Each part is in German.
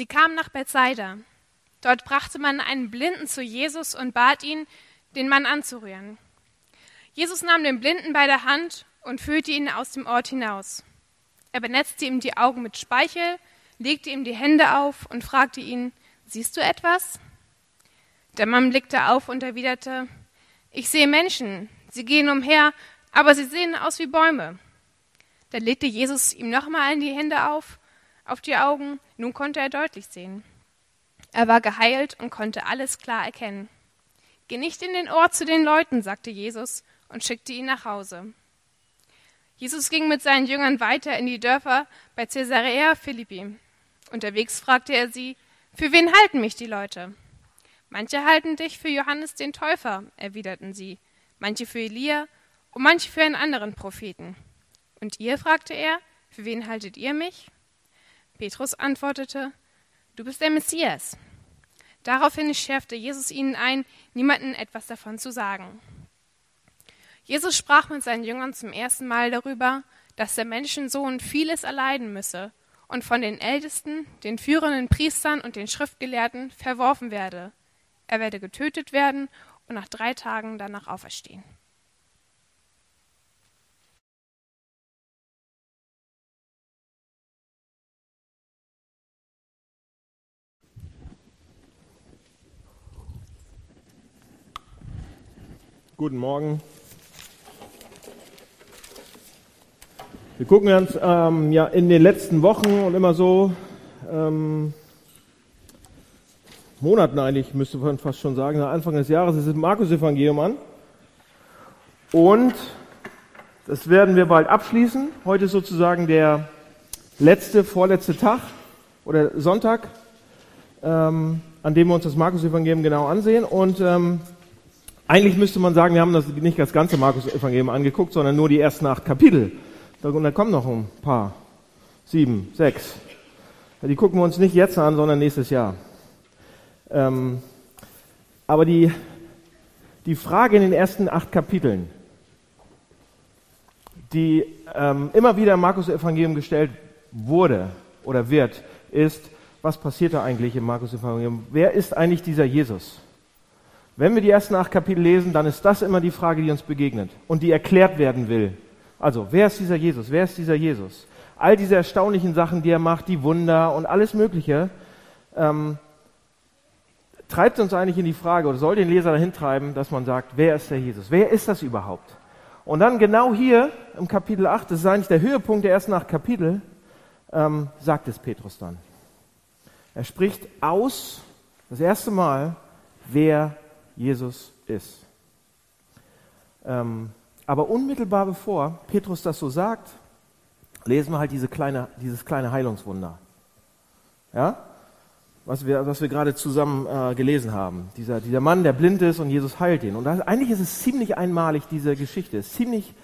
Sie kamen nach Bethsaida. Dort brachte man einen Blinden zu Jesus und bat ihn, den Mann anzurühren. Jesus nahm den Blinden bei der Hand und führte ihn aus dem Ort hinaus. Er benetzte ihm die Augen mit Speichel, legte ihm die Hände auf und fragte ihn, siehst du etwas? Der Mann blickte auf und erwiderte, ich sehe Menschen, sie gehen umher, aber sie sehen aus wie Bäume. Da legte Jesus ihm nochmal die Hände auf, auf die Augen, nun konnte er deutlich sehen. Er war geheilt und konnte alles klar erkennen. Geh nicht in den Ort zu den Leuten, sagte Jesus und schickte ihn nach Hause. Jesus ging mit seinen Jüngern weiter in die Dörfer bei Caesarea Philippi. Unterwegs fragte er sie, für wen halten mich die Leute? Manche halten dich für Johannes den Täufer, erwiderten sie, manche für Elia und manche für einen anderen Propheten. Und ihr, fragte er, für wen haltet ihr mich? Petrus antwortete, du bist der Messias. Daraufhin schärfte Jesus ihnen ein, niemanden etwas davon zu sagen. Jesus sprach mit seinen Jüngern zum ersten Mal darüber, dass der Menschensohn vieles erleiden müsse und von den Ältesten, den führenden Priestern und den Schriftgelehrten verworfen werde. Er werde getötet werden und nach drei Tagen danach auferstehen. Guten Morgen. Wir gucken uns ähm, ja in den letzten Wochen und immer so ähm, Monaten eigentlich, müsste man fast schon sagen, Anfang des Jahres ist das Markus-Evangelium an. Und das werden wir bald abschließen. Heute ist sozusagen der letzte, vorletzte Tag oder Sonntag, ähm, an dem wir uns das Markus-Evangelium genau ansehen. Und ähm, eigentlich müsste man sagen, wir haben das nicht das ganze Markus-Evangelium angeguckt, sondern nur die ersten acht Kapitel. Und da kommen noch ein paar. Sieben, sechs. Die gucken wir uns nicht jetzt an, sondern nächstes Jahr. Ähm, aber die, die Frage in den ersten acht Kapiteln, die ähm, immer wieder im Markus-Evangelium gestellt wurde oder wird, ist, was passiert da eigentlich im Markus-Evangelium? Wer ist eigentlich dieser Jesus? Wenn wir die ersten acht Kapitel lesen, dann ist das immer die Frage, die uns begegnet und die erklärt werden will. Also, wer ist dieser Jesus? Wer ist dieser Jesus? All diese erstaunlichen Sachen, die er macht, die Wunder und alles Mögliche, ähm, treibt uns eigentlich in die Frage oder soll den Leser dahin treiben, dass man sagt, wer ist der Jesus? Wer ist das überhaupt? Und dann genau hier im Kapitel 8, das ist eigentlich der Höhepunkt der ersten acht Kapitel, ähm, sagt es Petrus dann. Er spricht aus, das erste Mal, wer Jesus ist. Ähm, aber unmittelbar bevor Petrus das so sagt, lesen wir halt diese kleine, dieses kleine Heilungswunder. Ja? Was wir, was wir gerade zusammen äh, gelesen haben. Dieser, dieser Mann, der blind ist und Jesus heilt ihn. Und das, eigentlich ist es ziemlich einmalig, diese Geschichte. Es ist ziemlich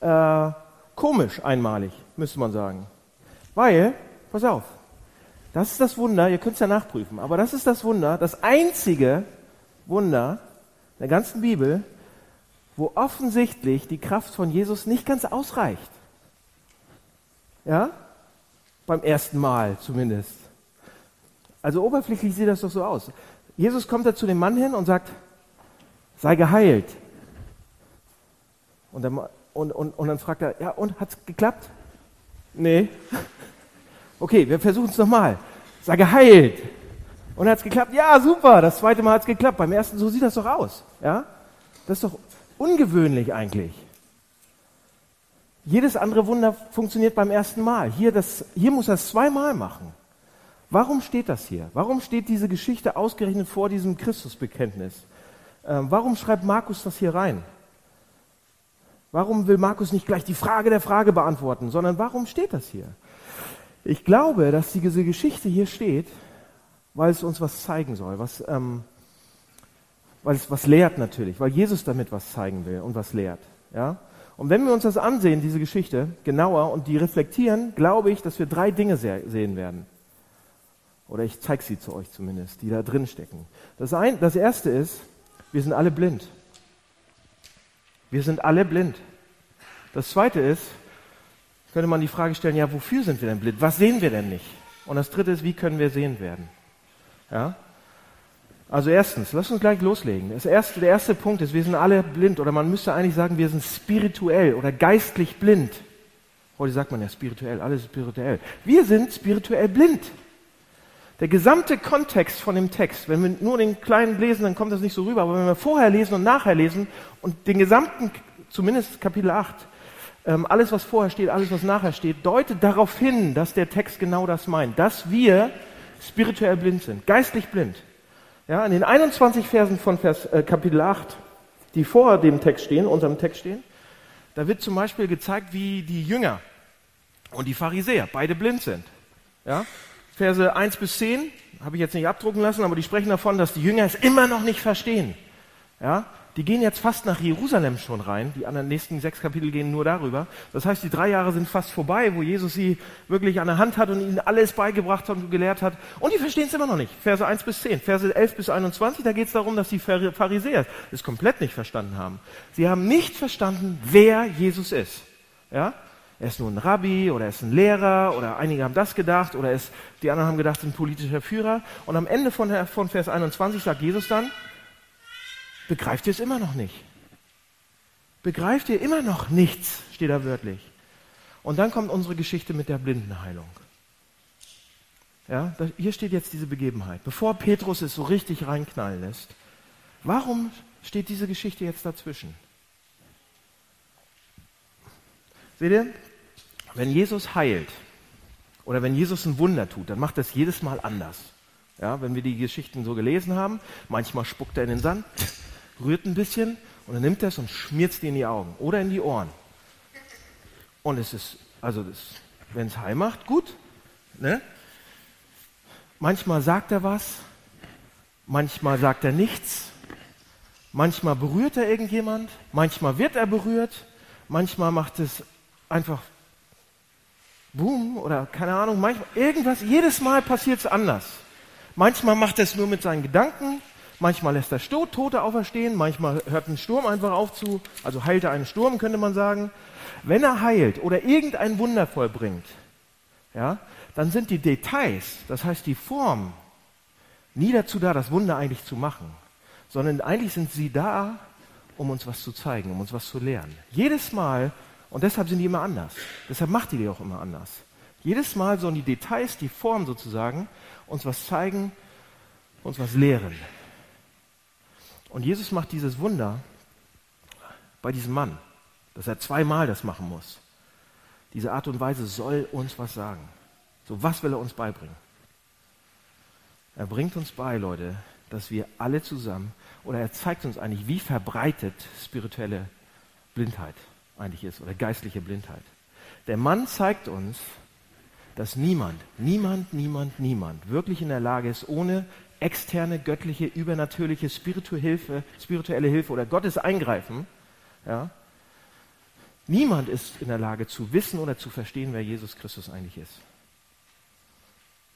äh, komisch einmalig, müsste man sagen. Weil, pass auf, das ist das Wunder, ihr könnt es ja nachprüfen, aber das ist das Wunder, das einzige Wunder, der ganzen Bibel, wo offensichtlich die Kraft von Jesus nicht ganz ausreicht. Ja? Beim ersten Mal zumindest. Also oberflächlich sieht das doch so aus. Jesus kommt da zu dem Mann hin und sagt, sei geheilt. Und dann, und, und, und dann fragt er, ja, und hat's geklappt? Nee. Okay, wir versuchen es nochmal. Sei geheilt. Und hat es geklappt? Ja, super, das zweite Mal hat es geklappt. Beim ersten, so sieht das doch aus. Ja? Das ist doch ungewöhnlich eigentlich. Jedes andere Wunder funktioniert beim ersten Mal. Hier, das, hier muss er es zweimal machen. Warum steht das hier? Warum steht diese Geschichte ausgerechnet vor diesem Christusbekenntnis? Ähm, warum schreibt Markus das hier rein? Warum will Markus nicht gleich die Frage der Frage beantworten, sondern warum steht das hier? Ich glaube, dass diese Geschichte hier steht, weil es uns was zeigen soll, was, ähm, weil es was lehrt natürlich, weil Jesus damit was zeigen will und was lehrt. Ja? Und wenn wir uns das ansehen, diese Geschichte, genauer und die reflektieren, glaube ich, dass wir drei Dinge sehen werden. Oder ich zeige sie zu euch zumindest, die da drin stecken. Das, ein, das erste ist, wir sind alle blind. Wir sind alle blind. Das zweite ist, könnte man die Frage stellen, ja, wofür sind wir denn blind? Was sehen wir denn nicht? Und das dritte ist, wie können wir sehend werden? Ja? Also erstens, lass uns gleich loslegen. Erste, der erste Punkt ist, wir sind alle blind oder man müsste eigentlich sagen, wir sind spirituell oder geistlich blind. Heute sagt man ja spirituell, alles spirituell. Wir sind spirituell blind. Der gesamte Kontext von dem Text, wenn wir nur den kleinen lesen, dann kommt das nicht so rüber, aber wenn wir vorher lesen und nachher lesen und den gesamten, zumindest Kapitel 8, ähm, alles was vorher steht, alles was nachher steht, deutet darauf hin, dass der Text genau das meint, dass wir spirituell blind sind, geistlich blind. Ja, in den 21 Versen von Vers, äh, Kapitel 8, die vor dem Text stehen, unserem Text stehen, da wird zum Beispiel gezeigt, wie die Jünger und die Pharisäer beide blind sind. Ja? Verse 1 bis 10 habe ich jetzt nicht abdrucken lassen, aber die sprechen davon, dass die Jünger es immer noch nicht verstehen. Ja? Die gehen jetzt fast nach Jerusalem schon rein. Die anderen nächsten sechs Kapitel gehen nur darüber. Das heißt, die drei Jahre sind fast vorbei, wo Jesus sie wirklich an der Hand hat und ihnen alles beigebracht hat und gelehrt hat. Und die verstehen es immer noch nicht. Verse 1 bis 10. Verse 11 bis 21, da geht es darum, dass die Pharisäer es komplett nicht verstanden haben. Sie haben nicht verstanden, wer Jesus ist. Ja? Er ist nur ein Rabbi oder er ist ein Lehrer oder einige haben das gedacht oder ist, die anderen haben gedacht, ein politischer Führer. Und am Ende von, von Vers 21 sagt Jesus dann, begreift ihr es immer noch nicht. Begreift ihr immer noch nichts, steht da wörtlich. Und dann kommt unsere Geschichte mit der Blindenheilung. Ja, hier steht jetzt diese Begebenheit. Bevor Petrus es so richtig reinknallen lässt, warum steht diese Geschichte jetzt dazwischen? Seht ihr, wenn Jesus heilt oder wenn Jesus ein Wunder tut, dann macht das jedes Mal anders. Ja, wenn wir die Geschichten so gelesen haben, manchmal spuckt er in den Sand, rührt ein bisschen und dann nimmt er es und schmiert es dir in die Augen oder in die Ohren. Und es ist, also wenn es heil macht, gut. Ne? Manchmal sagt er was, manchmal sagt er nichts, manchmal berührt er irgendjemand, manchmal wird er berührt, manchmal macht es einfach Boom oder keine Ahnung, manchmal irgendwas, jedes Mal passiert es anders. Manchmal macht er es nur mit seinen Gedanken, Manchmal lässt er Tote auferstehen, manchmal hört ein Sturm einfach auf zu, also heilt er einen Sturm, könnte man sagen. Wenn er heilt oder irgendein Wunder vollbringt, ja, dann sind die Details, das heißt die Form, nie dazu da, das Wunder eigentlich zu machen, sondern eigentlich sind sie da, um uns was zu zeigen, um uns was zu lernen. Jedes Mal, und deshalb sind die immer anders, deshalb macht die die auch immer anders. Jedes Mal sollen die Details, die Form sozusagen, uns was zeigen, uns was lehren. Und Jesus macht dieses Wunder bei diesem Mann, dass er zweimal das machen muss. Diese Art und Weise soll uns was sagen. So, was will er uns beibringen? Er bringt uns bei, Leute, dass wir alle zusammen, oder er zeigt uns eigentlich, wie verbreitet spirituelle Blindheit eigentlich ist, oder geistliche Blindheit. Der Mann zeigt uns, dass niemand, niemand, niemand, niemand wirklich in der Lage ist, ohne externe, göttliche, übernatürliche, spirituelle Hilfe, spirituelle Hilfe oder Gottes Eingreifen, ja, niemand ist in der Lage zu wissen oder zu verstehen, wer Jesus Christus eigentlich ist.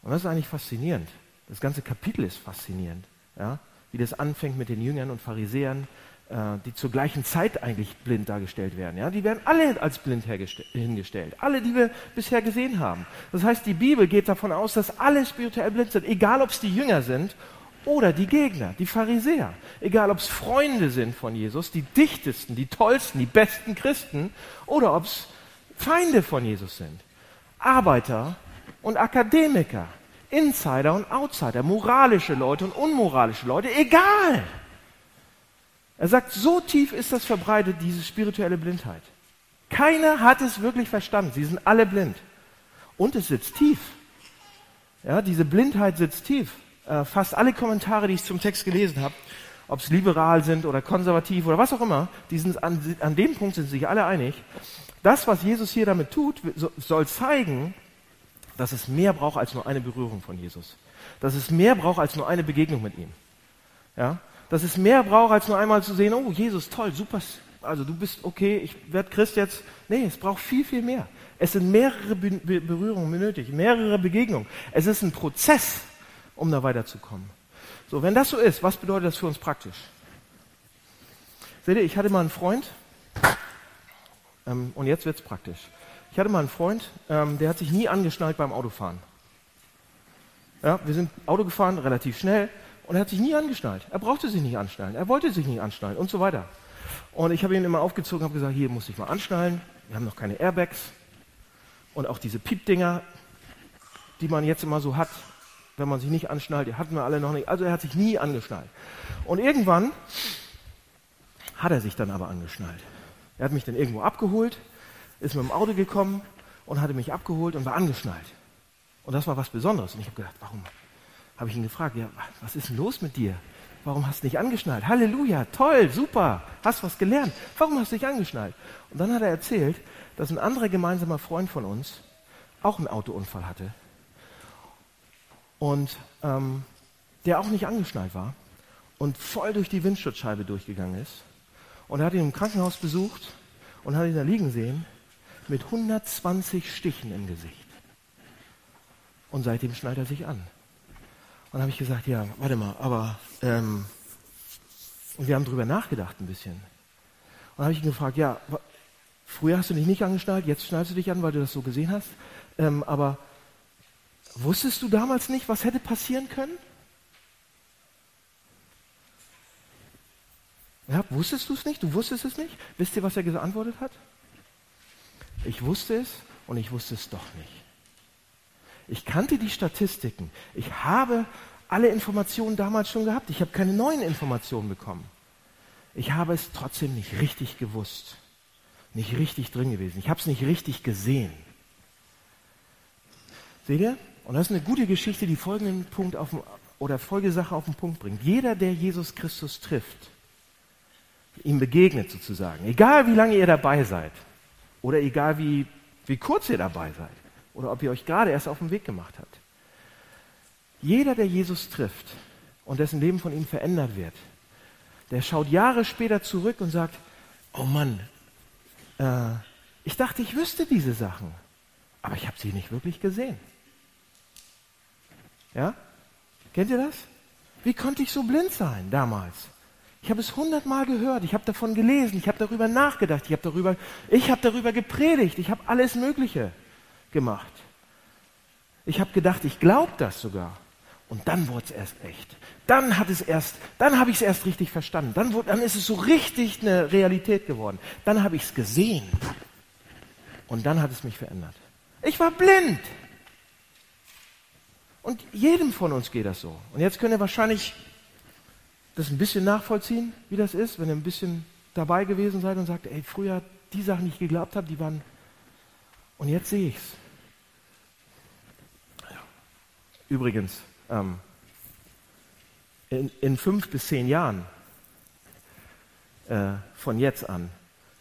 Und das ist eigentlich faszinierend. Das ganze Kapitel ist faszinierend, ja, wie das anfängt mit den Jüngern und Pharisäern, die zur gleichen Zeit eigentlich blind dargestellt werden. Ja? Die werden alle als blind hingestellt. Alle, die wir bisher gesehen haben. Das heißt, die Bibel geht davon aus, dass alle spirituell blind sind. Egal, ob es die Jünger sind oder die Gegner, die Pharisäer. Egal, ob es Freunde sind von Jesus, die dichtesten, die tollsten, die besten Christen oder ob es Feinde von Jesus sind. Arbeiter und Akademiker. Insider und Outsider, moralische Leute und unmoralische Leute, egal. Er sagt, so tief ist das verbreitet, diese spirituelle Blindheit. Keiner hat es wirklich verstanden. Sie sind alle blind. Und es sitzt tief. Ja, diese Blindheit sitzt tief. Äh, fast alle Kommentare, die ich zum Text gelesen habe, ob es liberal sind oder konservativ oder was auch immer, die sind an, an dem Punkt sind sich alle einig. Das, was Jesus hier damit tut, soll zeigen, dass es mehr braucht als nur eine Berührung von Jesus. Dass es mehr braucht als nur eine Begegnung mit ihm. Ja? Dass es mehr braucht, als nur einmal zu sehen, oh Jesus, toll, super, also du bist okay, ich werde Christ jetzt. Nee, es braucht viel, viel mehr. Es sind mehrere Be Be Berührungen benötigt, mehrere Begegnungen. Es ist ein Prozess, um da weiterzukommen. So, wenn das so ist, was bedeutet das für uns praktisch? Seht ihr, ich hatte mal einen Freund, ähm, und jetzt wird es praktisch. Ich hatte mal einen Freund, ähm, der hat sich nie angeschnallt beim Autofahren. Ja, wir sind Auto gefahren, relativ schnell, und er hat sich nie angeschnallt. Er brauchte sich nicht anschnallen, er wollte sich nicht anschnallen und so weiter. Und ich habe ihn immer aufgezogen, habe gesagt, hier muss ich mal anschnallen. Wir haben noch keine Airbags und auch diese Piepdinger, die man jetzt immer so hat, wenn man sich nicht anschnallt, die hatten wir alle noch nicht. Also er hat sich nie angeschnallt. Und irgendwann hat er sich dann aber angeschnallt. Er hat mich dann irgendwo abgeholt, ist mit dem Auto gekommen und hatte mich abgeholt und war angeschnallt. Und das war was Besonderes. Und ich habe gedacht, warum? Habe ich ihn gefragt, ja, was ist denn los mit dir? Warum hast du nicht angeschnallt? Halleluja, toll, super, hast was gelernt. Warum hast du nicht angeschnallt? Und dann hat er erzählt, dass ein anderer gemeinsamer Freund von uns auch einen Autounfall hatte und ähm, der auch nicht angeschnallt war und voll durch die Windschutzscheibe durchgegangen ist. Und er hat ihn im Krankenhaus besucht und hat ihn da liegen sehen mit 120 Stichen im Gesicht. Und seitdem schnallt er sich an. Und dann habe ich gesagt, ja, warte mal, aber ähm, und wir haben drüber nachgedacht ein bisschen. Und dann habe ich ihn gefragt, ja, früher hast du dich nicht angeschnallt, jetzt schnallst du dich an, weil du das so gesehen hast. Ähm, aber wusstest du damals nicht, was hätte passieren können? Ja, wusstest du es nicht? Du wusstest es nicht? Wisst ihr, was er geantwortet hat? Ich wusste es und ich wusste es doch nicht. Ich kannte die Statistiken. Ich habe alle Informationen damals schon gehabt. Ich habe keine neuen Informationen bekommen. Ich habe es trotzdem nicht richtig gewusst. Nicht richtig drin gewesen. Ich habe es nicht richtig gesehen. Seht ihr? Und das ist eine gute Geschichte, die folgenden Punkt auf den, oder Folgesache auf den Punkt bringt. Jeder, der Jesus Christus trifft, ihm begegnet sozusagen, egal wie lange ihr dabei seid oder egal wie, wie kurz ihr dabei seid, oder ob ihr euch gerade erst auf den Weg gemacht habt. Jeder, der Jesus trifft und dessen Leben von ihm verändert wird, der schaut Jahre später zurück und sagt, oh Mann, äh, ich dachte, ich wüsste diese Sachen, aber ich habe sie nicht wirklich gesehen. Ja? Kennt ihr das? Wie konnte ich so blind sein damals? Ich habe es hundertmal gehört, ich habe davon gelesen, ich habe darüber nachgedacht, ich habe darüber, ich habe darüber gepredigt, ich habe alles Mögliche gemacht. Ich habe gedacht, ich glaube das sogar. Und dann wurde es erst echt. Dann hat es erst, dann habe ich es erst richtig verstanden. Dann, wurde, dann ist es so richtig eine Realität geworden. Dann habe ich es gesehen. Und dann hat es mich verändert. Ich war blind. Und jedem von uns geht das so. Und jetzt könnt ihr wahrscheinlich das ein bisschen nachvollziehen, wie das ist, wenn ihr ein bisschen dabei gewesen seid und sagt, ey, früher die Sachen, die ich geglaubt habe, die waren. Und jetzt sehe ich es. Übrigens, ähm, in, in, fünf bis zehn Jahren äh, von jetzt an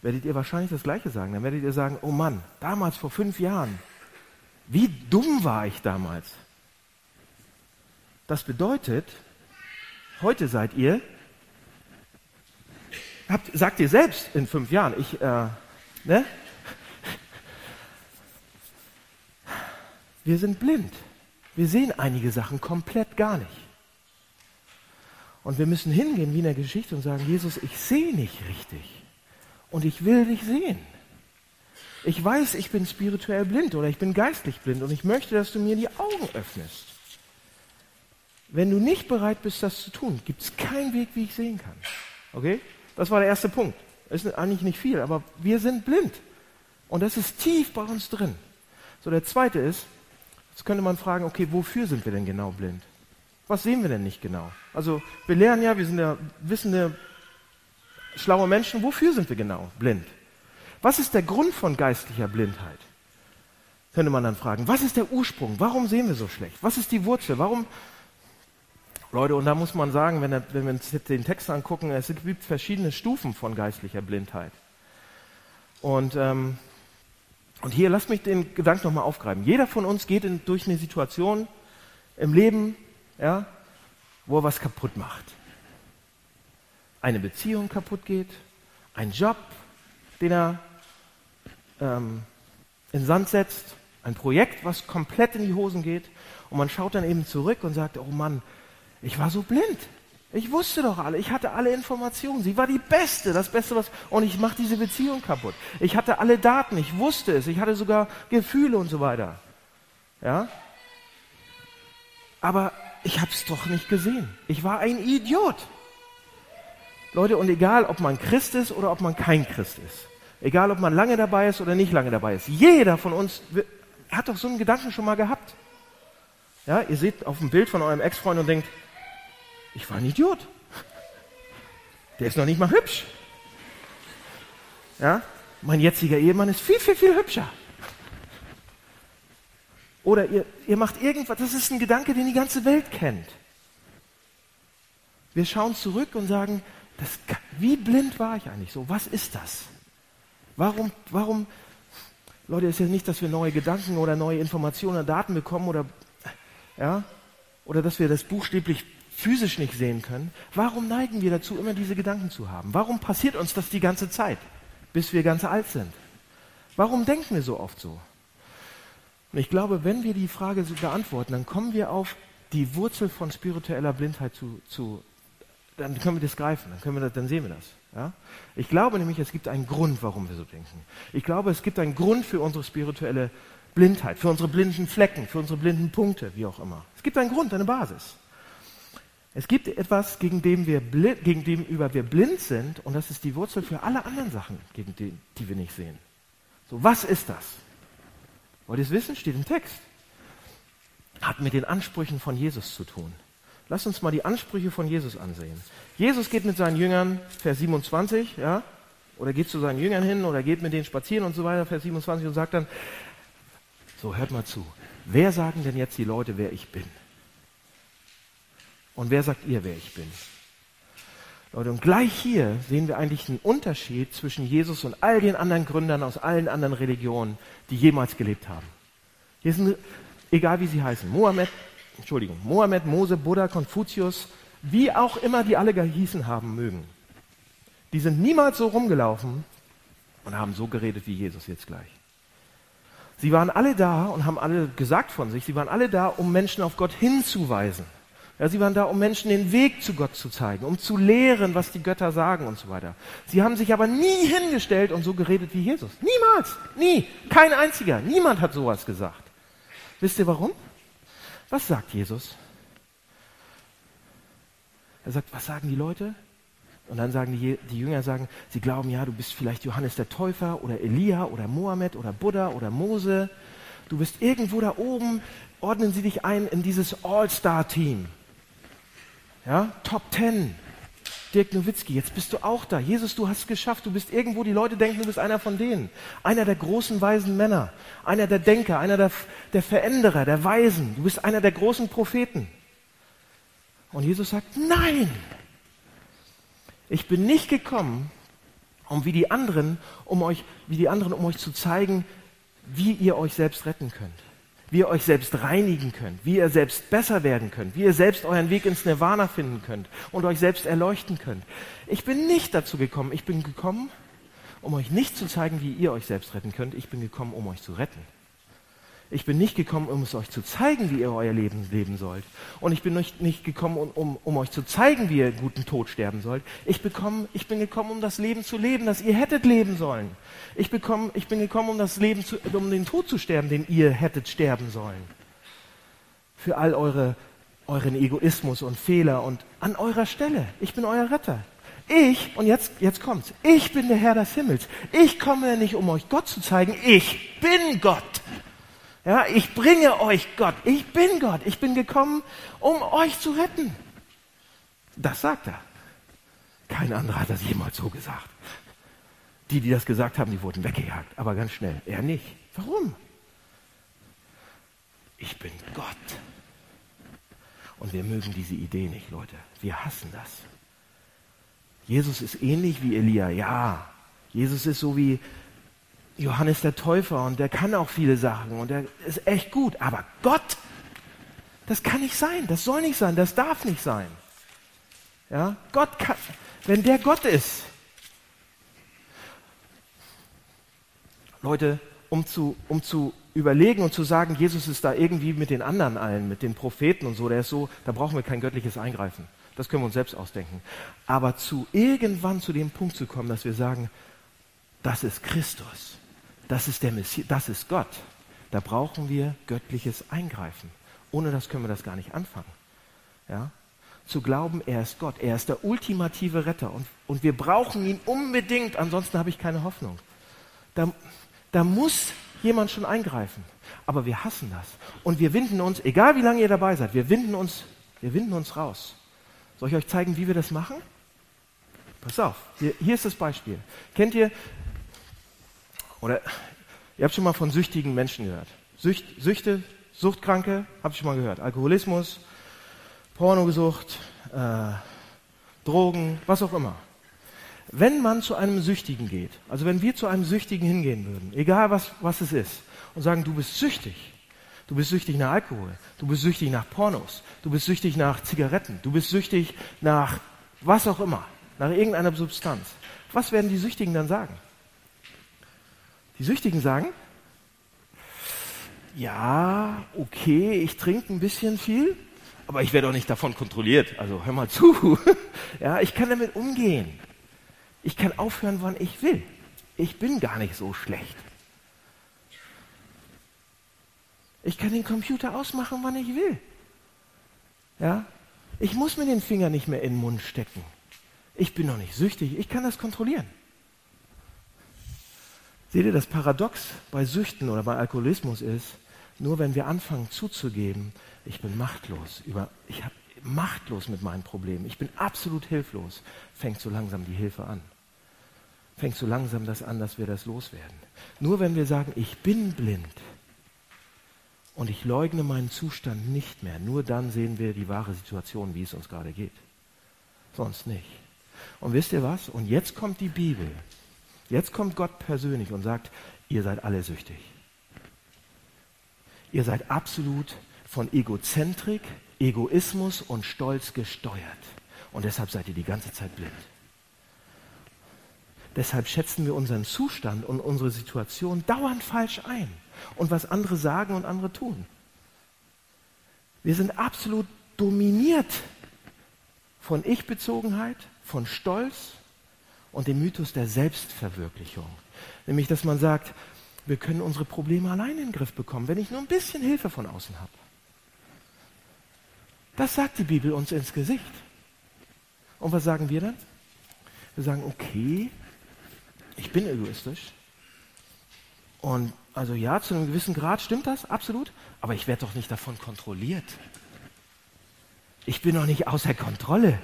werdet ihr wahrscheinlich das Gleiche sagen. Dann werdet ihr sagen, oh Mann, damals vor fünf Jahren, wie dumm war ich damals? Das bedeutet, heute seid ihr, habt, sagt ihr selbst in fünf Jahren, ich, äh, ne? Wir sind blind. Wir sehen einige Sachen komplett gar nicht. Und wir müssen hingehen wie in der Geschichte und sagen, Jesus, ich sehe nicht richtig. Und ich will dich sehen. Ich weiß, ich bin spirituell blind oder ich bin geistlich blind und ich möchte, dass du mir die Augen öffnest. Wenn du nicht bereit bist, das zu tun, gibt es keinen Weg, wie ich sehen kann. Okay? Das war der erste Punkt. Ist eigentlich nicht viel, aber wir sind blind. Und das ist tief bei uns drin. So, der zweite ist, Jetzt könnte man fragen, okay, wofür sind wir denn genau blind? Was sehen wir denn nicht genau? Also wir lernen ja, wir sind ja wissende, schlaue Menschen. Wofür sind wir genau blind? Was ist der Grund von geistlicher Blindheit? Könnte man dann fragen. Was ist der Ursprung? Warum sehen wir so schlecht? Was ist die Wurzel? Warum? Leute, und da muss man sagen, wenn, wenn wir uns den Text angucken, es gibt verschiedene Stufen von geistlicher Blindheit. Und ähm, und hier lasst mich den Gedanken nochmal aufgreifen. Jeder von uns geht in, durch eine Situation im Leben, ja, wo er was kaputt macht. Eine Beziehung kaputt geht, ein Job, den er ähm, in Sand setzt, ein Projekt, was komplett in die Hosen geht. Und man schaut dann eben zurück und sagt, oh Mann, ich war so blind. Ich wusste doch alle, ich hatte alle Informationen. Sie war die Beste, das Beste, was. Und ich mache diese Beziehung kaputt. Ich hatte alle Daten, ich wusste es, ich hatte sogar Gefühle und so weiter. Ja? aber ich habe es doch nicht gesehen. Ich war ein Idiot. Leute, und egal, ob man Christ ist oder ob man kein Christ ist, egal, ob man lange dabei ist oder nicht lange dabei ist, jeder von uns hat doch so einen Gedanken schon mal gehabt. Ja, ihr seht auf dem Bild von eurem Ex-Freund und denkt, ich war ein Idiot. Der ist noch nicht mal hübsch. Ja, mein jetziger Ehemann ist viel, viel, viel hübscher. Oder ihr, ihr macht irgendwas, das ist ein Gedanke, den die ganze Welt kennt. Wir schauen zurück und sagen, das, wie blind war ich eigentlich so? Was ist das? Warum, warum, Leute, ist ja nicht, dass wir neue Gedanken oder neue Informationen oder Daten bekommen oder, ja, oder dass wir das buchstäblich physisch nicht sehen können. Warum neigen wir dazu, immer diese Gedanken zu haben? Warum passiert uns das die ganze Zeit, bis wir ganz alt sind? Warum denken wir so oft so? Und ich glaube, wenn wir die Frage so beantworten, dann kommen wir auf die Wurzel von spiritueller Blindheit zu, zu dann können wir das greifen, dann, können wir das, dann sehen wir das. Ja? Ich glaube nämlich, es gibt einen Grund, warum wir so denken. Ich glaube, es gibt einen Grund für unsere spirituelle Blindheit, für unsere blinden Flecken, für unsere blinden Punkte, wie auch immer. Es gibt einen Grund, eine Basis. Es gibt etwas, gegen dem wir blind, gegen dem wir blind sind, und das ist die Wurzel für alle anderen Sachen, gegen die, die wir nicht sehen. So, was ist das? Wollt ihr es wissen? Steht im Text. Hat mit den Ansprüchen von Jesus zu tun. Lass uns mal die Ansprüche von Jesus ansehen. Jesus geht mit seinen Jüngern, Vers 27, ja, oder geht zu seinen Jüngern hin oder geht mit denen spazieren und so weiter, Vers 27 und sagt dann, so hört mal zu, wer sagen denn jetzt die Leute, wer ich bin? Und wer sagt ihr, wer ich bin? Leute, und gleich hier sehen wir eigentlich einen Unterschied zwischen Jesus und all den anderen Gründern aus allen anderen Religionen, die jemals gelebt haben. Hier sind, egal wie sie heißen, Mohammed, Entschuldigung, Mohammed, Mose, Buddha, Konfuzius, wie auch immer die alle gehießen haben mögen. Die sind niemals so rumgelaufen und haben so geredet wie Jesus jetzt gleich. Sie waren alle da und haben alle gesagt von sich, sie waren alle da, um Menschen auf Gott hinzuweisen. Ja, sie waren da, um Menschen den Weg zu Gott zu zeigen, um zu lehren, was die Götter sagen und so weiter. Sie haben sich aber nie hingestellt und so geredet wie Jesus. Niemals. Nie. Kein einziger. Niemand hat sowas gesagt. Wisst ihr warum? Was sagt Jesus? Er sagt, was sagen die Leute? Und dann sagen die, die Jünger sagen, sie glauben, ja, du bist vielleicht Johannes der Täufer oder Elia oder Mohammed oder Buddha oder Mose. Du bist irgendwo da oben, ordnen sie dich ein in dieses All-Star-Team. Ja, Top Ten. Dirk Nowitzki, jetzt bist du auch da. Jesus, du hast es geschafft. Du bist irgendwo, die Leute denken, du bist einer von denen. Einer der großen weisen Männer. Einer der Denker, einer der, der Veränderer, der Weisen. Du bist einer der großen Propheten. Und Jesus sagt, nein. Ich bin nicht gekommen, um wie die anderen, um euch, wie die anderen, um euch zu zeigen, wie ihr euch selbst retten könnt wie ihr euch selbst reinigen könnt, wie ihr selbst besser werden könnt, wie ihr selbst euren Weg ins Nirvana finden könnt und euch selbst erleuchten könnt. Ich bin nicht dazu gekommen. Ich bin gekommen, um euch nicht zu zeigen, wie ihr euch selbst retten könnt. Ich bin gekommen, um euch zu retten. Ich bin nicht gekommen, um es euch zu zeigen, wie ihr euer Leben leben sollt. Und ich bin nicht gekommen, um, um, um euch zu zeigen, wie ihr guten Tod sterben sollt. Ich, bekomme, ich bin gekommen, um das Leben zu leben, das ihr hättet leben sollen. Ich, bekomme, ich bin gekommen, um das Leben zu, um den Tod zu sterben, den ihr hättet sterben sollen. Für all eure, euren Egoismus und Fehler und an eurer Stelle. Ich bin euer Retter. Ich, und jetzt, jetzt kommt's, ich bin der Herr des Himmels. Ich komme nicht, um euch Gott zu zeigen. Ich bin Gott. Ja, ich bringe euch Gott. Ich bin Gott. Ich bin gekommen, um euch zu retten. Das sagt er. Kein anderer hat das jemals so gesagt. Die, die das gesagt haben, die wurden weggejagt, aber ganz schnell. Er nicht. Warum? Ich bin Gott. Und wir mögen diese Idee nicht, Leute. Wir hassen das. Jesus ist ähnlich wie Elia, ja. Jesus ist so wie Johannes der Täufer und der kann auch viele Sachen und der ist echt gut. Aber Gott, das kann nicht sein, das soll nicht sein, das darf nicht sein. Ja, Gott kann, wenn der Gott ist. Leute, um zu, um zu überlegen und zu sagen, Jesus ist da irgendwie mit den anderen allen, mit den Propheten und so, der ist so, da brauchen wir kein göttliches Eingreifen. Das können wir uns selbst ausdenken. Aber zu irgendwann zu dem Punkt zu kommen, dass wir sagen, das ist Christus das ist der Messias, das ist Gott. Da brauchen wir göttliches Eingreifen. Ohne das können wir das gar nicht anfangen. Ja? Zu glauben, er ist Gott, er ist der ultimative Retter und, und wir brauchen ihn unbedingt, ansonsten habe ich keine Hoffnung. Da, da muss jemand schon eingreifen. Aber wir hassen das. Und wir winden uns, egal wie lange ihr dabei seid, wir winden uns, wir winden uns raus. Soll ich euch zeigen, wie wir das machen? Pass auf, hier, hier ist das Beispiel. Kennt ihr, oder ihr habt schon mal von süchtigen Menschen gehört. Sücht, Süchte, Suchtkranke, habt ihr schon mal gehört. Alkoholismus, Pornogesucht, äh, Drogen, was auch immer. Wenn man zu einem Süchtigen geht, also wenn wir zu einem Süchtigen hingehen würden, egal was, was es ist, und sagen, du bist süchtig, du bist süchtig nach Alkohol, du bist süchtig nach Pornos, du bist süchtig nach Zigaretten, du bist süchtig nach was auch immer, nach irgendeiner Substanz. Was werden die Süchtigen dann sagen? Die Süchtigen sagen, ja, okay, ich trinke ein bisschen viel, aber ich werde auch nicht davon kontrolliert. Also hör mal zu. ja, ich kann damit umgehen. Ich kann aufhören, wann ich will. Ich bin gar nicht so schlecht. Ich kann den Computer ausmachen, wann ich will. Ja? Ich muss mir den Finger nicht mehr in den Mund stecken. Ich bin noch nicht süchtig, ich kann das kontrollieren. Seht ihr, das Paradox bei Süchten oder bei Alkoholismus ist, nur wenn wir anfangen zuzugeben, ich bin machtlos, über, ich habe machtlos mit meinen Problemen, ich bin absolut hilflos, fängt so langsam die Hilfe an. Fängt so langsam das an, dass wir das loswerden. Nur wenn wir sagen, ich bin blind und ich leugne meinen Zustand nicht mehr, nur dann sehen wir die wahre Situation, wie es uns gerade geht. Sonst nicht. Und wisst ihr was? Und jetzt kommt die Bibel. Jetzt kommt Gott persönlich und sagt, ihr seid alle süchtig. Ihr seid absolut von Egozentrik, Egoismus und Stolz gesteuert. Und deshalb seid ihr die ganze Zeit blind. Deshalb schätzen wir unseren Zustand und unsere Situation dauernd falsch ein und was andere sagen und andere tun. Wir sind absolut dominiert von Ich-Bezogenheit, von Stolz und dem Mythos der Selbstverwirklichung. Nämlich, dass man sagt, wir können unsere Probleme allein in den Griff bekommen, wenn ich nur ein bisschen Hilfe von außen habe. Das sagt die Bibel uns ins Gesicht. Und was sagen wir dann? Wir sagen, okay, ich bin egoistisch. Und also ja, zu einem gewissen Grad stimmt das, absolut. Aber ich werde doch nicht davon kontrolliert. Ich bin doch nicht außer Kontrolle.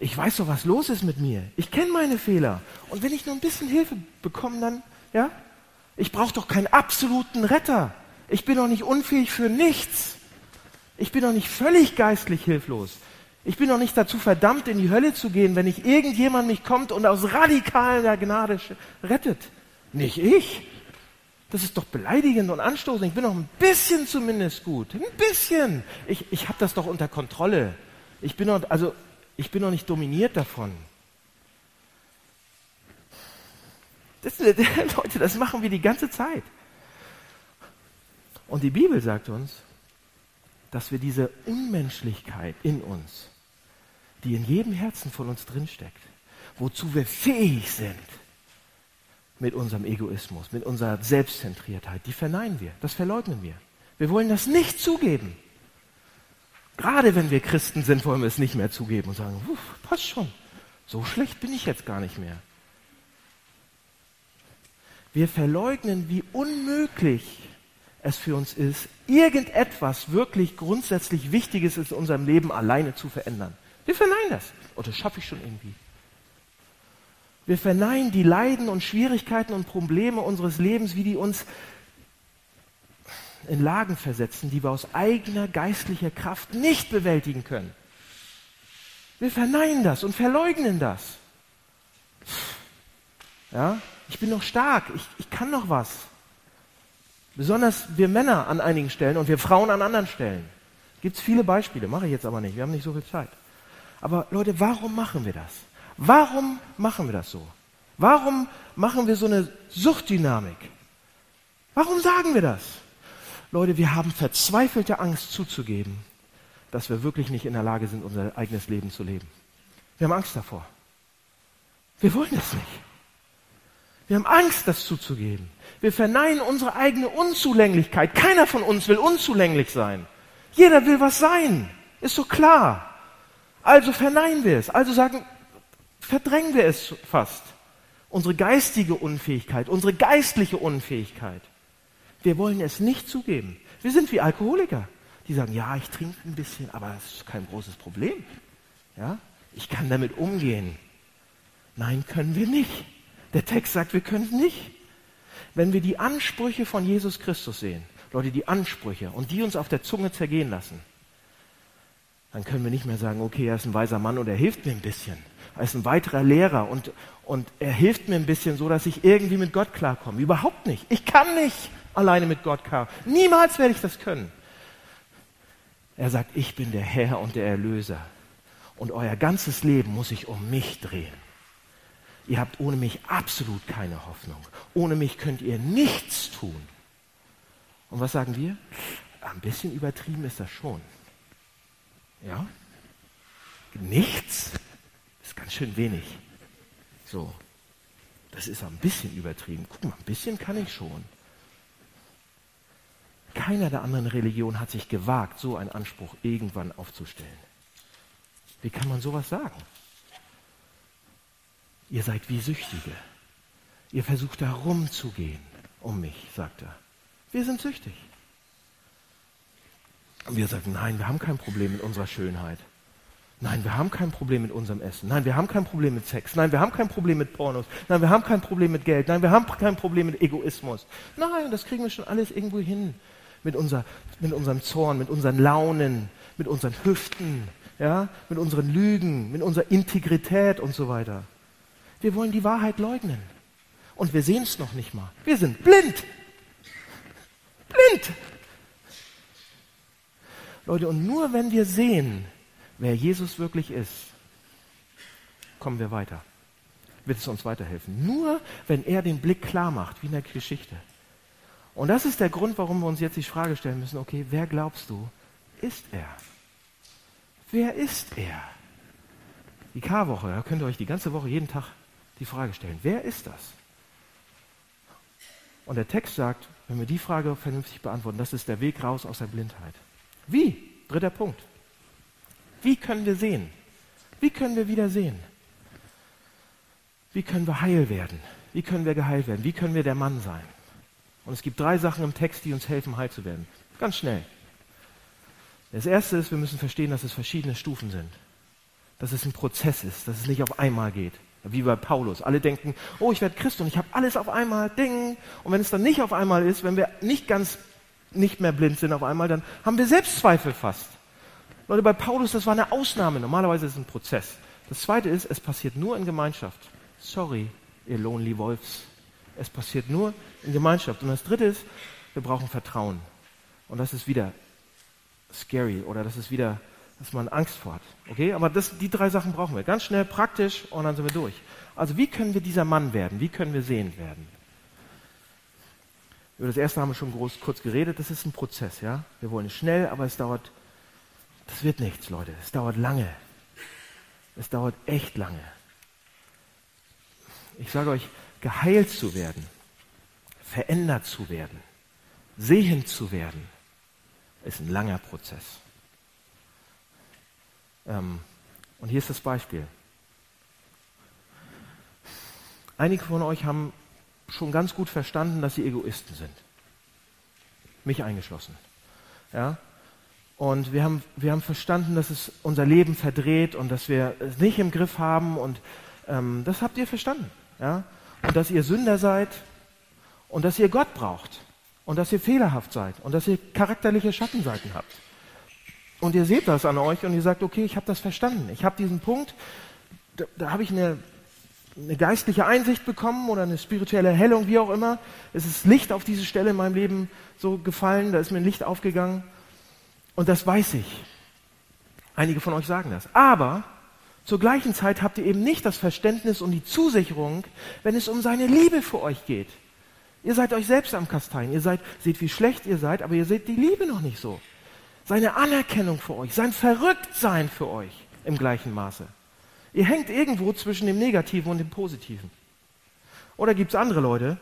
Ich weiß doch, was los ist mit mir. Ich kenne meine Fehler. Und wenn ich nur ein bisschen Hilfe bekomme, dann, ja, ich brauche doch keinen absoluten Retter. Ich bin doch nicht unfähig für nichts. Ich bin doch nicht völlig geistlich hilflos. Ich bin doch nicht dazu verdammt, in die Hölle zu gehen, wenn nicht irgendjemand mich kommt und aus radikaler Gnade rettet. Nicht ich. Das ist doch beleidigend und anstoßend. Ich bin doch ein bisschen zumindest gut. Ein bisschen. Ich, ich habe das doch unter Kontrolle. Ich bin doch, also ich bin noch nicht dominiert davon. Das, Leute, das machen wir die ganze Zeit. Und die Bibel sagt uns, dass wir diese Unmenschlichkeit in uns, die in jedem Herzen von uns drinsteckt, wozu wir fähig sind, mit unserem Egoismus, mit unserer Selbstzentriertheit, die verneinen wir, das verleugnen wir. Wir wollen das nicht zugeben. Gerade wenn wir Christen sind, wollen wir es nicht mehr zugeben und sagen, passt schon, so schlecht bin ich jetzt gar nicht mehr. Wir verleugnen, wie unmöglich es für uns ist, irgendetwas wirklich grundsätzlich Wichtiges in unserem Leben alleine zu verändern. Wir verneinen das. Und das schaffe ich schon irgendwie. Wir verneinen die Leiden und Schwierigkeiten und Probleme unseres Lebens, wie die uns in Lagen versetzen, die wir aus eigener geistlicher Kraft nicht bewältigen können. Wir verneinen das und verleugnen das. Ja, ich bin noch stark, ich, ich kann noch was. Besonders wir Männer an einigen Stellen und wir Frauen an anderen Stellen. Gibt es viele Beispiele, mache ich jetzt aber nicht, wir haben nicht so viel Zeit. Aber Leute, warum machen wir das? Warum machen wir das so? Warum machen wir so eine Suchtdynamik? Warum sagen wir das? Leute, wir haben verzweifelte Angst zuzugeben, dass wir wirklich nicht in der Lage sind, unser eigenes Leben zu leben. Wir haben Angst davor. Wir wollen das nicht. Wir haben Angst, das zuzugeben. Wir verneinen unsere eigene Unzulänglichkeit. Keiner von uns will unzulänglich sein. Jeder will was sein. Ist so klar. Also verneinen wir es. Also sagen, verdrängen wir es fast. Unsere geistige Unfähigkeit, unsere geistliche Unfähigkeit. Wir wollen es nicht zugeben. Wir sind wie Alkoholiker. Die sagen, ja, ich trinke ein bisschen, aber das ist kein großes Problem. Ja? Ich kann damit umgehen. Nein, können wir nicht. Der Text sagt, wir können es nicht. Wenn wir die Ansprüche von Jesus Christus sehen, Leute, die Ansprüche und die uns auf der Zunge zergehen lassen, dann können wir nicht mehr sagen, okay, er ist ein weiser Mann und er hilft mir ein bisschen. Er ist ein weiterer Lehrer und, und er hilft mir ein bisschen so, dass ich irgendwie mit Gott klarkomme. Überhaupt nicht. Ich kann nicht alleine mit Gott klarkommen. Niemals werde ich das können. Er sagt, ich bin der Herr und der Erlöser. Und euer ganzes Leben muss sich um mich drehen. Ihr habt ohne mich absolut keine Hoffnung. Ohne mich könnt ihr nichts tun. Und was sagen wir? Ein bisschen übertrieben ist das schon. Ja? Nichts ist ganz schön wenig. So. Das ist ein bisschen übertrieben. Guck mal, ein bisschen kann ich schon. Keiner der anderen Religionen hat sich gewagt, so einen Anspruch irgendwann aufzustellen. Wie kann man sowas sagen? Ihr seid wie Süchtige. Ihr versucht da rumzugehen um mich, sagt er. Wir sind süchtig. Und wir sagen, nein, wir haben kein Problem mit unserer Schönheit. Nein, wir haben kein Problem mit unserem Essen. Nein, wir haben kein Problem mit Sex. Nein, wir haben kein Problem mit Pornos. Nein, wir haben kein Problem mit Geld. Nein, wir haben kein Problem mit Egoismus. Nein, das kriegen wir schon alles irgendwo hin. Mit, unser, mit unserem Zorn, mit unseren Launen, mit unseren Hüften, ja, mit unseren Lügen, mit unserer Integrität und so weiter. Wir wollen die Wahrheit leugnen. Und wir sehen es noch nicht mal. Wir sind blind. Blind. Leute, und nur wenn wir sehen, wer Jesus wirklich ist, kommen wir weiter. Wird es uns weiterhelfen. Nur wenn er den Blick klar macht, wie in der Geschichte. Und das ist der Grund, warum wir uns jetzt die Frage stellen müssen, okay, wer glaubst du, ist er? Wer ist er? Die Karwoche, da könnt ihr euch die ganze Woche jeden Tag die Frage stellen, wer ist das? Und der Text sagt, wenn wir die Frage vernünftig beantworten, das ist der Weg raus aus der Blindheit. Wie? Dritter Punkt. Wie können wir sehen? Wie können wir wieder sehen? Wie können wir heil werden? Wie können wir geheilt werden? Wie können wir der Mann sein? Und es gibt drei Sachen im Text, die uns helfen, heil zu werden. Ganz schnell. Das erste ist, wir müssen verstehen, dass es verschiedene Stufen sind. Dass es ein Prozess ist, dass es nicht auf einmal geht. Wie bei Paulus. Alle denken, oh, ich werde Christ und ich habe alles auf einmal, Ding. Und wenn es dann nicht auf einmal ist, wenn wir nicht ganz nicht mehr blind sind auf einmal, dann haben wir Selbstzweifel fast. Leute, bei Paulus, das war eine Ausnahme. Normalerweise ist es ein Prozess. Das zweite ist, es passiert nur in Gemeinschaft. Sorry, ihr Lonely Wolves. Es passiert nur in Gemeinschaft. Und das dritte ist, wir brauchen Vertrauen. Und das ist wieder scary oder das ist wieder, dass man Angst vor hat. Okay? Aber das, die drei Sachen brauchen wir. Ganz schnell, praktisch und dann sind wir durch. Also wie können wir dieser Mann werden? Wie können wir sehend werden? Über das erste haben wir schon groß, kurz geredet. Das ist ein Prozess, ja. Wir wollen es schnell, aber es dauert, das wird nichts, Leute. Es dauert lange. Es dauert echt lange. Ich sage euch, geheilt zu werden, verändert zu werden, sehend zu werden, ist ein langer Prozess. Ähm, und hier ist das Beispiel. Einige von euch haben schon ganz gut verstanden, dass sie Egoisten sind. Mich eingeschlossen. Ja? Und wir haben, wir haben verstanden, dass es unser Leben verdreht und dass wir es nicht im Griff haben. Und ähm, das habt ihr verstanden. Ja? Und dass ihr Sünder seid und dass ihr Gott braucht und dass ihr fehlerhaft seid und dass ihr charakterliche Schattenseiten habt. Und ihr seht das an euch und ihr sagt, okay, ich habe das verstanden. Ich habe diesen Punkt, da, da habe ich eine, eine geistliche Einsicht bekommen oder eine spirituelle Erhellung, wie auch immer. Es ist Licht auf diese Stelle in meinem Leben so gefallen, da ist mir ein Licht aufgegangen. Und das weiß ich. Einige von euch sagen das. Aber zur gleichen Zeit habt ihr eben nicht das Verständnis und die Zusicherung, wenn es um seine Liebe für euch geht. Ihr seid euch selbst am Kasteien. Ihr seid, seht, wie schlecht ihr seid, aber ihr seht die Liebe noch nicht so seine Anerkennung für euch, sein Verrücktsein für euch im gleichen Maße. Ihr hängt irgendwo zwischen dem Negativen und dem Positiven. Oder gibt es andere Leute,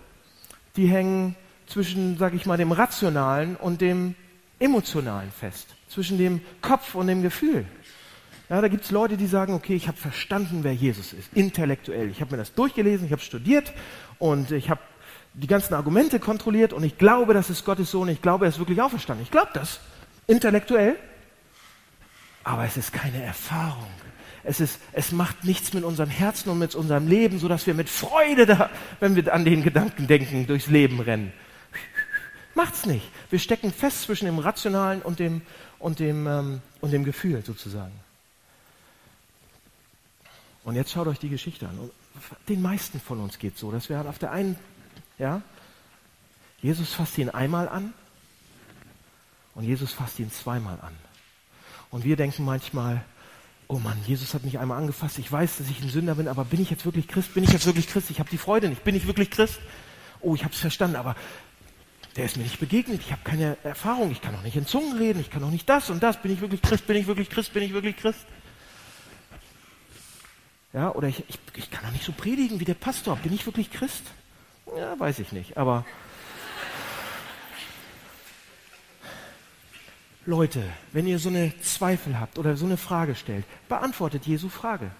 die hängen zwischen, sag ich mal, dem Rationalen und dem emotionalen fest, zwischen dem Kopf und dem Gefühl. Ja, da gibt es Leute, die sagen, okay, ich habe verstanden, wer Jesus ist, intellektuell. Ich habe mir das durchgelesen, ich habe studiert und ich habe die ganzen Argumente kontrolliert und ich glaube, das ist Gottes Sohn, ich glaube, er ist wirklich auferstanden. Ich glaube das, intellektuell, aber es ist keine Erfahrung. Es, ist, es macht nichts mit unserem Herzen und mit unserem Leben, sodass wir mit Freude, da, wenn wir an den Gedanken denken, durchs Leben rennen. Macht's nicht. Wir stecken fest zwischen dem Rationalen und dem, und dem, ähm, und dem Gefühl sozusagen. Und jetzt schaut euch die Geschichte an. Den meisten von uns geht so, dass wir auf der einen, ja, Jesus fasst ihn einmal an und Jesus fasst ihn zweimal an. Und wir denken manchmal, oh Mann, Jesus hat mich einmal angefasst, ich weiß, dass ich ein Sünder bin, aber bin ich jetzt wirklich Christ? Bin ich jetzt wirklich Christ? Ich habe die Freude nicht. Bin ich wirklich Christ? Oh, ich habe es verstanden, aber der ist mir nicht begegnet. Ich habe keine Erfahrung. Ich kann auch nicht in Zungen reden. Ich kann auch nicht das und das. Bin ich wirklich Christ? Bin ich wirklich Christ? Bin ich wirklich Christ? Ja, oder ich, ich, ich kann doch nicht so predigen wie der Pastor. Bin ich wirklich Christ? Ja, weiß ich nicht. Aber Leute, wenn ihr so eine Zweifel habt oder so eine Frage stellt, beantwortet Jesu Frage.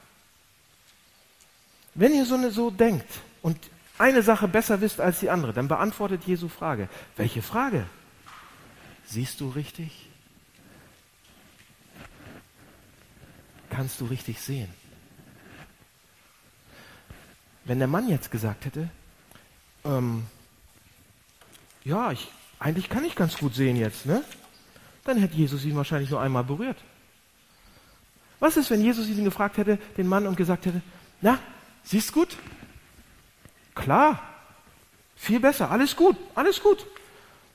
Wenn ihr so, eine, so denkt und eine Sache besser wisst als die andere, dann beantwortet Jesu Frage. Welche Frage? Siehst du richtig? Kannst du richtig sehen? Wenn der Mann jetzt gesagt hätte, ähm, ja, ich, eigentlich kann ich ganz gut sehen jetzt, ne? Dann hätte Jesus ihn wahrscheinlich nur einmal berührt. Was ist, wenn Jesus ihn gefragt hätte, den Mann, und gesagt hätte, na, siehst gut? Klar, viel besser, alles gut, alles gut.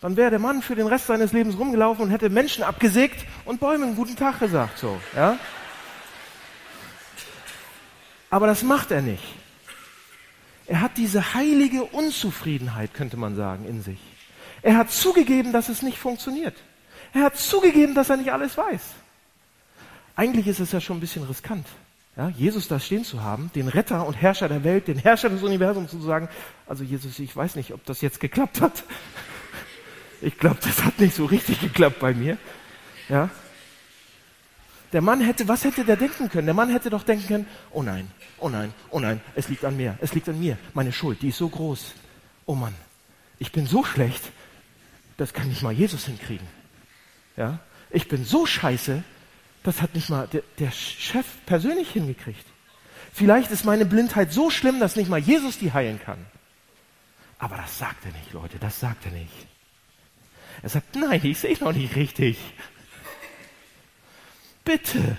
Dann wäre der Mann für den Rest seines Lebens rumgelaufen und hätte Menschen abgesägt und Bäumen guten Tag gesagt, so, ja? Aber das macht er nicht. Er hat diese heilige Unzufriedenheit, könnte man sagen, in sich. Er hat zugegeben, dass es nicht funktioniert. Er hat zugegeben, dass er nicht alles weiß. Eigentlich ist es ja schon ein bisschen riskant, ja, Jesus da stehen zu haben, den Retter und Herrscher der Welt, den Herrscher des Universums zu sagen, also Jesus, ich weiß nicht, ob das jetzt geklappt hat. Ich glaube, das hat nicht so richtig geklappt bei mir. Ja, der Mann hätte, was hätte der denken können? Der Mann hätte doch denken können, oh nein, oh nein, oh nein, es liegt an mir, es liegt an mir. Meine Schuld, die ist so groß. Oh Mann, ich bin so schlecht, das kann nicht mal Jesus hinkriegen. Ja? Ich bin so scheiße, das hat nicht mal der, der Chef persönlich hingekriegt. Vielleicht ist meine Blindheit so schlimm, dass nicht mal Jesus die heilen kann. Aber das sagt er nicht, Leute, das sagt er nicht. Er sagt, nein, ich sehe noch nicht richtig. Bitte.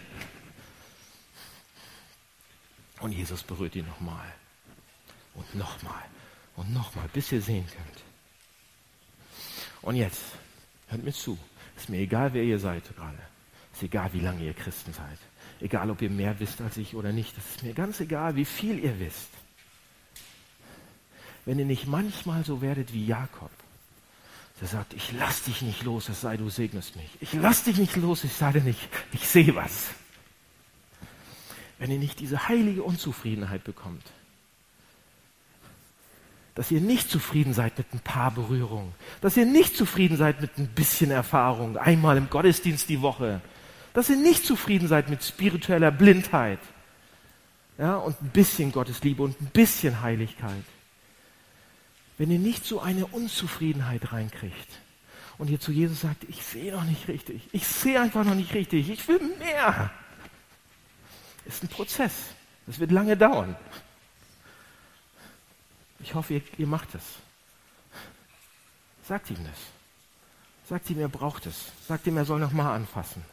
Und Jesus berührt ihn nochmal. Und nochmal. Und nochmal, bis ihr sehen könnt. Und jetzt, hört mir zu. Ist mir egal, wer ihr seid gerade. Ist egal, wie lange ihr Christen seid. Egal, ob ihr mehr wisst als ich oder nicht. Das ist mir ganz egal, wie viel ihr wisst. Wenn ihr nicht manchmal so werdet wie Jakob, der sagt, ich lass dich nicht los, es sei du segnest mich. Ich lass dich nicht los, ich sage nicht, ich sehe was. Wenn ihr nicht diese heilige Unzufriedenheit bekommt, dass ihr nicht zufrieden seid mit ein paar Berührungen, dass ihr nicht zufrieden seid mit ein bisschen Erfahrung, einmal im Gottesdienst die Woche, dass ihr nicht zufrieden seid mit spiritueller Blindheit, ja, und ein bisschen Gottesliebe und ein bisschen Heiligkeit, wenn ihr nicht so eine Unzufriedenheit reinkriegt und ihr zu Jesus sagt, ich sehe noch nicht richtig, ich sehe einfach noch nicht richtig, ich will mehr, ist ein Prozess. Das wird lange dauern. Ich hoffe, ihr, ihr macht es. Sagt ihm das. Sagt ihm, er braucht es. Sagt ihm, er soll nochmal anfassen.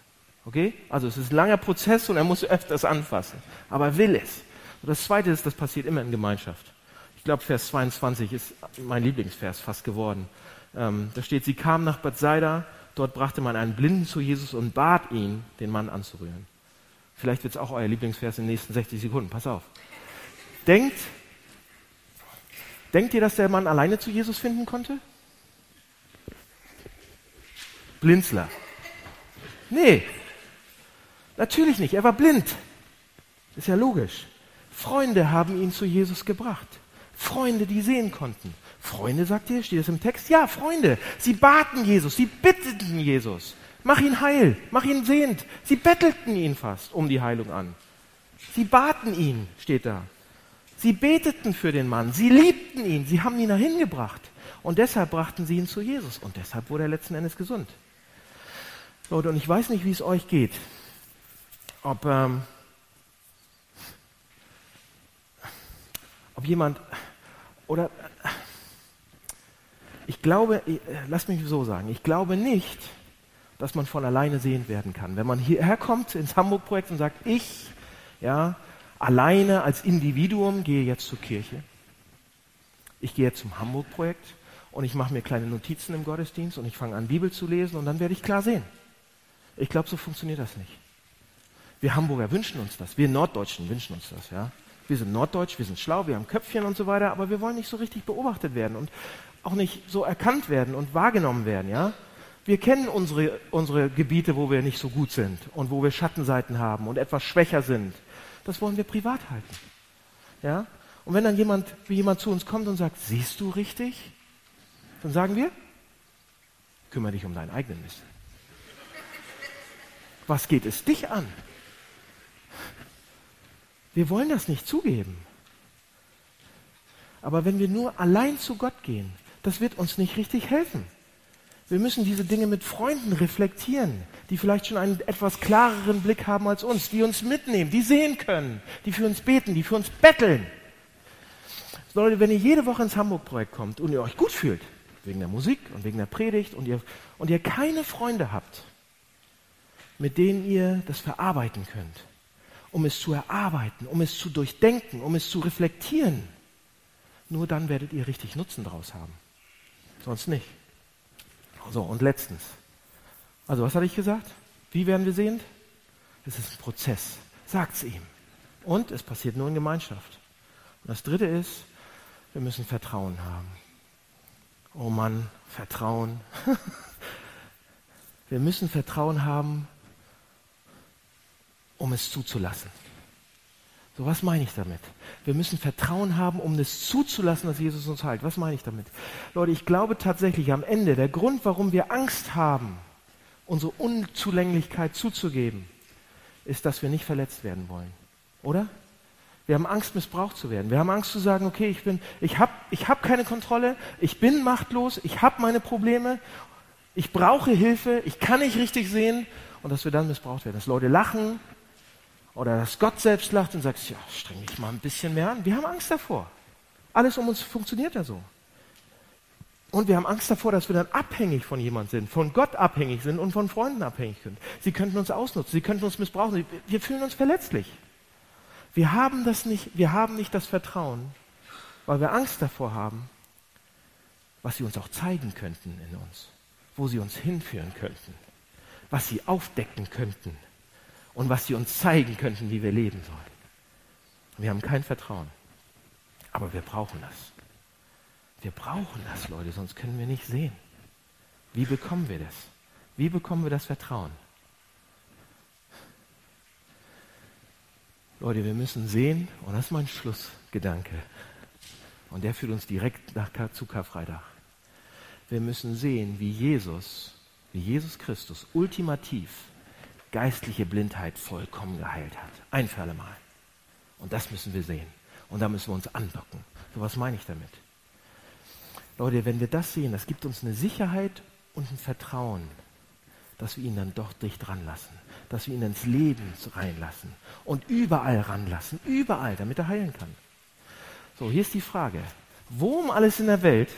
Okay? Also es ist ein langer Prozess und er muss öfters anfassen. Aber er will es. Und das Zweite ist, das passiert immer in Gemeinschaft. Ich glaube, Vers 22 ist mein Lieblingsvers fast geworden. Ähm, da steht, sie kam nach Bad Saida, dort brachte man einen Blinden zu Jesus und bat ihn, den Mann anzurühren. Vielleicht wird es auch euer Lieblingsvers in den nächsten 60 Sekunden. Pass auf. Denkt, denkt ihr, dass der Mann alleine zu Jesus finden konnte? Blinzler. Nee, natürlich nicht. Er war blind. Ist ja logisch. Freunde haben ihn zu Jesus gebracht. Freunde, die sehen konnten. Freunde, sagt ihr? Steht das im Text? Ja, Freunde. Sie baten Jesus, sie bitteten Jesus. Mach ihn heil, mach ihn sehend. Sie bettelten ihn fast um die Heilung an. Sie baten ihn, steht da. Sie beteten für den Mann, sie liebten ihn, sie haben ihn dahin gebracht. Und deshalb brachten sie ihn zu Jesus. Und deshalb wurde er letzten Endes gesund. Leute, und ich weiß nicht, wie es euch geht. Ob, ähm, ob jemand oder ich glaube, äh, lass mich so sagen, ich glaube nicht, dass man von alleine sehend werden kann. Wenn man hierher kommt ins Hamburg-Projekt und sagt, ich, ja, alleine als Individuum gehe jetzt zur Kirche. Ich gehe jetzt zum Hamburg-Projekt und ich mache mir kleine Notizen im Gottesdienst und ich fange an, Bibel zu lesen und dann werde ich klar sehen. Ich glaube, so funktioniert das nicht. Wir Hamburger wünschen uns das. Wir Norddeutschen wünschen uns das, ja. Wir sind norddeutsch, wir sind schlau, wir haben Köpfchen und so weiter, aber wir wollen nicht so richtig beobachtet werden und auch nicht so erkannt werden und wahrgenommen werden, ja. Wir kennen unsere, unsere Gebiete, wo wir nicht so gut sind und wo wir Schattenseiten haben und etwas schwächer sind. Das wollen wir privat halten. Ja? Und wenn dann jemand, wie jemand zu uns kommt und sagt, siehst du richtig? Dann sagen wir, kümmere dich um deinen eigenen Mist. Was geht es dich an? Wir wollen das nicht zugeben. Aber wenn wir nur allein zu Gott gehen, das wird uns nicht richtig helfen. Wir müssen diese Dinge mit Freunden reflektieren, die vielleicht schon einen etwas klareren Blick haben als uns, die uns mitnehmen, die sehen können, die für uns beten, die für uns betteln. Leute, wenn ihr jede Woche ins Hamburg-Projekt kommt und ihr euch gut fühlt, wegen der Musik und wegen der Predigt und ihr, und ihr keine Freunde habt, mit denen ihr das verarbeiten könnt, um es zu erarbeiten, um es zu durchdenken, um es zu reflektieren, nur dann werdet ihr richtig Nutzen daraus haben. Sonst nicht. So, und letztens. Also, was hatte ich gesagt? Wie werden wir sehend? Es ist ein Prozess. Sagt's ihm. Und es passiert nur in Gemeinschaft. Und das dritte ist, wir müssen Vertrauen haben. Oh Mann, Vertrauen. wir müssen Vertrauen haben, um es zuzulassen. So, was meine ich damit? Wir müssen Vertrauen haben, um es zuzulassen, dass Jesus uns heilt. Was meine ich damit? Leute, ich glaube tatsächlich am Ende, der Grund, warum wir Angst haben, unsere Unzulänglichkeit zuzugeben, ist, dass wir nicht verletzt werden wollen. Oder? Wir haben Angst, missbraucht zu werden. Wir haben Angst zu sagen, okay, ich bin, ich habe ich hab keine Kontrolle, ich bin machtlos, ich habe meine Probleme, ich brauche Hilfe, ich kann nicht richtig sehen und dass wir dann missbraucht werden. Dass Leute lachen, oder dass Gott selbst lacht und sagt, ja, streng dich mal ein bisschen mehr an. Wir haben Angst davor. Alles um uns funktioniert ja so. Und wir haben Angst davor, dass wir dann abhängig von jemand sind, von Gott abhängig sind und von Freunden abhängig sind. Sie könnten uns ausnutzen, sie könnten uns missbrauchen. Wir fühlen uns verletzlich. Wir haben das nicht, wir haben nicht das Vertrauen, weil wir Angst davor haben, was sie uns auch zeigen könnten in uns, wo sie uns hinführen könnten, was sie aufdecken könnten und was sie uns zeigen könnten, wie wir leben sollen. Wir haben kein Vertrauen. Aber wir brauchen das. Wir brauchen das, Leute, sonst können wir nicht sehen. Wie bekommen wir das? Wie bekommen wir das Vertrauen? Leute, wir müssen sehen, und das ist mein Schlussgedanke, und der führt uns direkt nach, zu Karfreitag. Wir müssen sehen, wie Jesus, wie Jesus Christus ultimativ geistliche Blindheit vollkommen geheilt hat. Ein für alle Mal. Und das müssen wir sehen. Und da müssen wir uns andocken. So was meine ich damit? Leute, wenn wir das sehen, das gibt uns eine Sicherheit und ein Vertrauen, dass wir ihn dann doch dicht ranlassen, dass wir ihn ins Leben reinlassen und überall ranlassen, überall, damit er heilen kann. So, hier ist die Frage, wo um alles in der Welt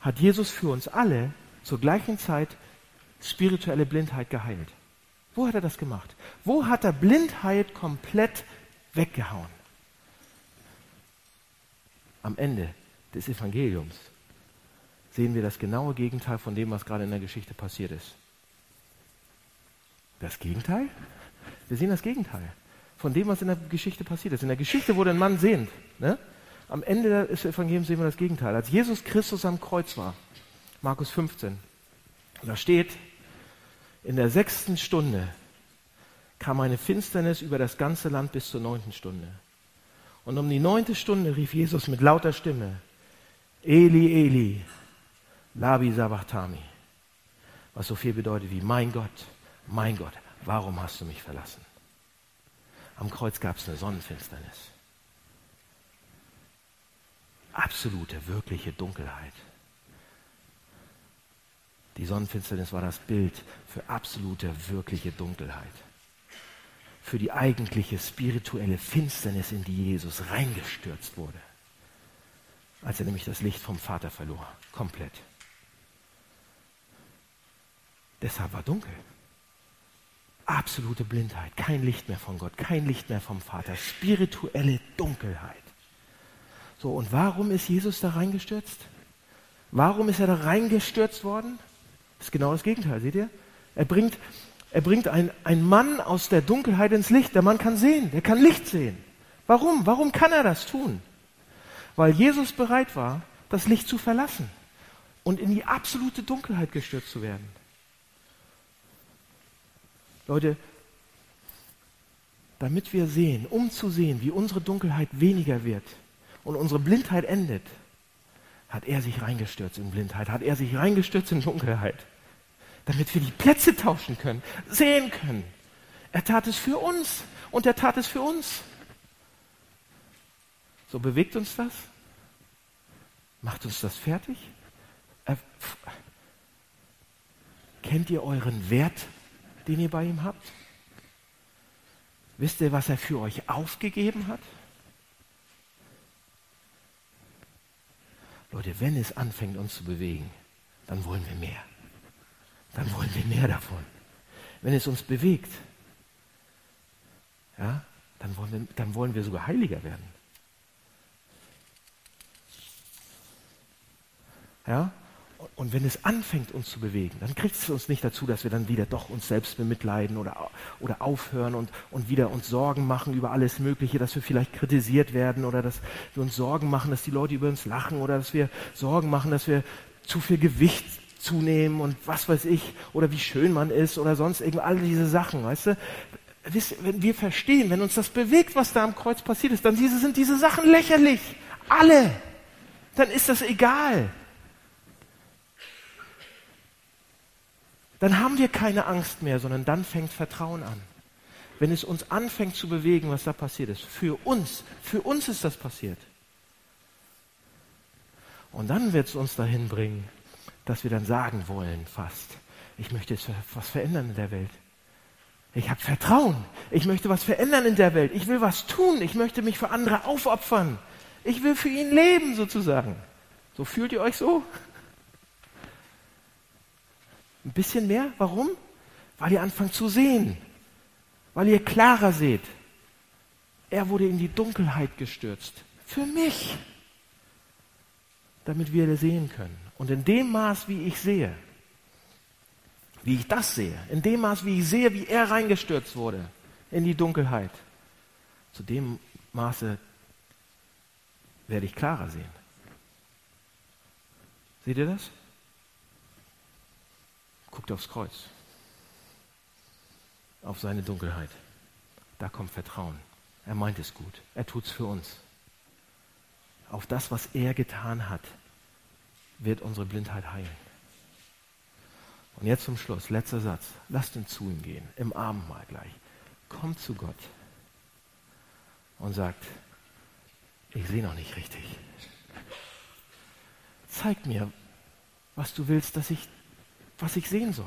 hat Jesus für uns alle zur gleichen Zeit spirituelle Blindheit geheilt? Wo hat er das gemacht? Wo hat er Blindheit komplett weggehauen? Am Ende des Evangeliums sehen wir das genaue Gegenteil von dem, was gerade in der Geschichte passiert ist. Das Gegenteil? Wir sehen das Gegenteil von dem, was in der Geschichte passiert ist. In der Geschichte wurde ein Mann sehend. Ne? Am Ende des Evangeliums sehen wir das Gegenteil. Als Jesus Christus am Kreuz war, Markus 15, da steht, in der sechsten Stunde kam eine Finsternis über das ganze Land bis zur neunten Stunde. Und um die neunte Stunde rief Jesus mit lauter Stimme, Eli, Eli, Labi Sabachthani. Was so viel bedeutet wie, mein Gott, mein Gott, warum hast du mich verlassen? Am Kreuz gab es eine Sonnenfinsternis. Absolute, wirkliche Dunkelheit. Die Sonnenfinsternis war das Bild für absolute, wirkliche Dunkelheit. Für die eigentliche spirituelle Finsternis, in die Jesus reingestürzt wurde. Als er nämlich das Licht vom Vater verlor. Komplett. Deshalb war dunkel. Absolute Blindheit, kein Licht mehr von Gott, kein Licht mehr vom Vater, spirituelle Dunkelheit. So, und warum ist Jesus da reingestürzt? Warum ist er da reingestürzt worden? Das ist genau das Gegenteil, seht ihr? Er bringt, er bringt einen Mann aus der Dunkelheit ins Licht. Der Mann kann sehen, der kann Licht sehen. Warum? Warum kann er das tun? Weil Jesus bereit war, das Licht zu verlassen und in die absolute Dunkelheit gestürzt zu werden. Leute, damit wir sehen, um zu sehen, wie unsere Dunkelheit weniger wird und unsere Blindheit endet, hat er sich reingestürzt in Blindheit, hat er sich reingestürzt in Dunkelheit, damit wir die Plätze tauschen können, sehen können. Er tat es für uns und er tat es für uns. So bewegt uns das? Macht uns das fertig? Äh, kennt ihr euren Wert den ihr bei ihm habt? Wisst ihr, was er für euch aufgegeben hat? Leute, wenn es anfängt, uns zu bewegen, dann wollen wir mehr. Dann wollen wir mehr davon. Wenn es uns bewegt, ja, dann wollen wir, dann wollen wir sogar heiliger werden. Ja, und wenn es anfängt, uns zu bewegen, dann kriegt es uns nicht dazu, dass wir dann wieder doch uns selbst bemitleiden oder, oder aufhören und, und wieder uns Sorgen machen über alles Mögliche, dass wir vielleicht kritisiert werden oder dass wir uns Sorgen machen, dass die Leute über uns lachen oder dass wir Sorgen machen, dass wir zu viel Gewicht zunehmen und was weiß ich oder wie schön man ist oder sonst irgendwie all diese Sachen, weißt du? Wenn wir verstehen, wenn uns das bewegt, was da am Kreuz passiert ist, dann sind diese Sachen lächerlich. Alle. Dann ist das egal. Dann haben wir keine Angst mehr, sondern dann fängt Vertrauen an. Wenn es uns anfängt zu bewegen, was da passiert ist. Für uns, für uns ist das passiert. Und dann wird es uns dahin bringen, dass wir dann sagen wollen fast, ich möchte jetzt was verändern in der Welt. Ich habe Vertrauen. Ich möchte was verändern in der Welt. Ich will was tun. Ich möchte mich für andere aufopfern. Ich will für ihn leben sozusagen. So fühlt ihr euch so? Ein bisschen mehr. Warum? Weil ihr anfangt zu sehen. Weil ihr klarer seht. Er wurde in die Dunkelheit gestürzt. Für mich. Damit wir sehen können. Und in dem Maß, wie ich sehe, wie ich das sehe, in dem Maß, wie ich sehe, wie er reingestürzt wurde in die Dunkelheit, zu dem Maße werde ich klarer sehen. Seht ihr das? Guckt aufs Kreuz, auf seine Dunkelheit. Da kommt Vertrauen. Er meint es gut. Er tut es für uns. Auf das, was er getan hat, wird unsere Blindheit heilen. Und jetzt zum Schluss, letzter Satz. Lasst uns zu ihm gehen, im Abendmahl gleich. Kommt zu Gott und sagt, ich sehe noch nicht richtig. Zeig mir, was du willst, dass ich was ich sehen soll.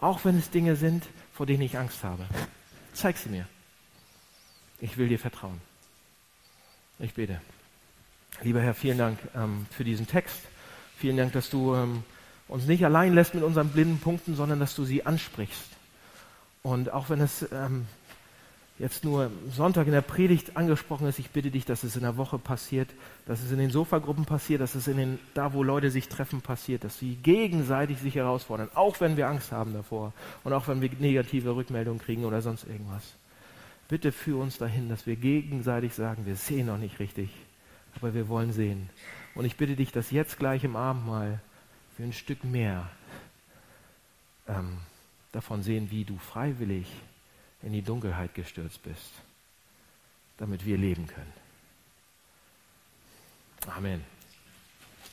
Auch wenn es Dinge sind, vor denen ich Angst habe. Zeig sie mir. Ich will dir vertrauen. Ich bete. Lieber Herr, vielen Dank ähm, für diesen Text. Vielen Dank, dass du ähm, uns nicht allein lässt mit unseren blinden Punkten, sondern dass du sie ansprichst. Und auch wenn es ähm, jetzt nur Sonntag in der Predigt angesprochen ist, ich bitte dich, dass es in der Woche passiert, dass es in den Sofagruppen passiert, dass es in den, da, wo Leute sich treffen, passiert, dass sie gegenseitig sich herausfordern, auch wenn wir Angst haben davor und auch wenn wir negative Rückmeldungen kriegen oder sonst irgendwas. Bitte führ uns dahin, dass wir gegenseitig sagen, wir sehen noch nicht richtig, aber wir wollen sehen. Und ich bitte dich, dass jetzt gleich im Abendmahl wir ein Stück mehr ähm, davon sehen, wie du freiwillig in die Dunkelheit gestürzt bist, damit wir leben können. Amen.